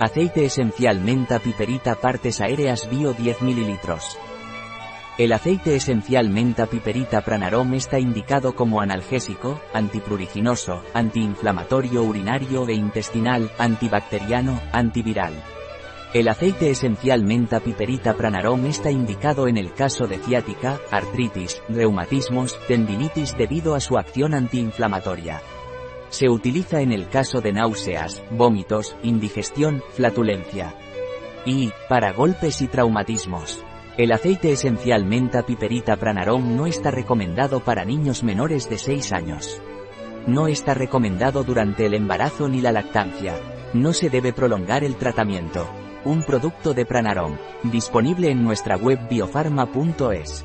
Aceite esencial menta piperita partes aéreas bio 10 ml. El aceite esencial menta piperita pranarom está indicado como analgésico, antipruriginoso, antiinflamatorio urinario e intestinal, antibacteriano, antiviral. El aceite esencial menta piperita pranarom está indicado en el caso de ciática, artritis, reumatismos, tendinitis debido a su acción antiinflamatoria. Se utiliza en el caso de náuseas, vómitos, indigestión, flatulencia. Y, para golpes y traumatismos. El aceite esencial menta piperita pranarom no está recomendado para niños menores de 6 años. No está recomendado durante el embarazo ni la lactancia. No se debe prolongar el tratamiento. Un producto de pranarom, disponible en nuestra web biofarma.es.